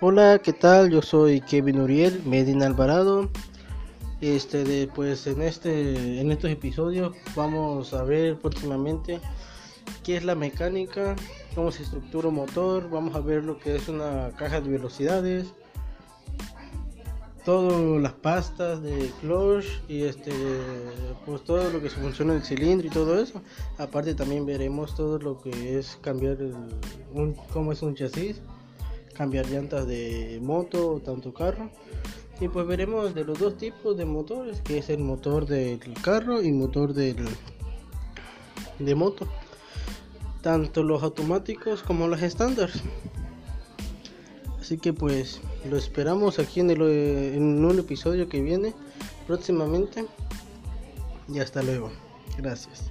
Hola, ¿qué tal? Yo soy Kevin Uriel Medina Alvarado. Este, pues en este, en estos episodios vamos a ver próximamente qué es la mecánica, cómo se estructura un motor, vamos a ver lo que es una caja de velocidades, todas las pastas de clutch y este pues todo lo que se funciona el cilindro y todo eso aparte también veremos todo lo que es cambiar un, cómo es un chasis cambiar llantas de moto o tanto carro y pues veremos de los dos tipos de motores que es el motor del carro y motor del de moto tanto los automáticos como los estándares Así que pues lo esperamos aquí en, el, en un episodio que viene próximamente. Y hasta luego. Gracias.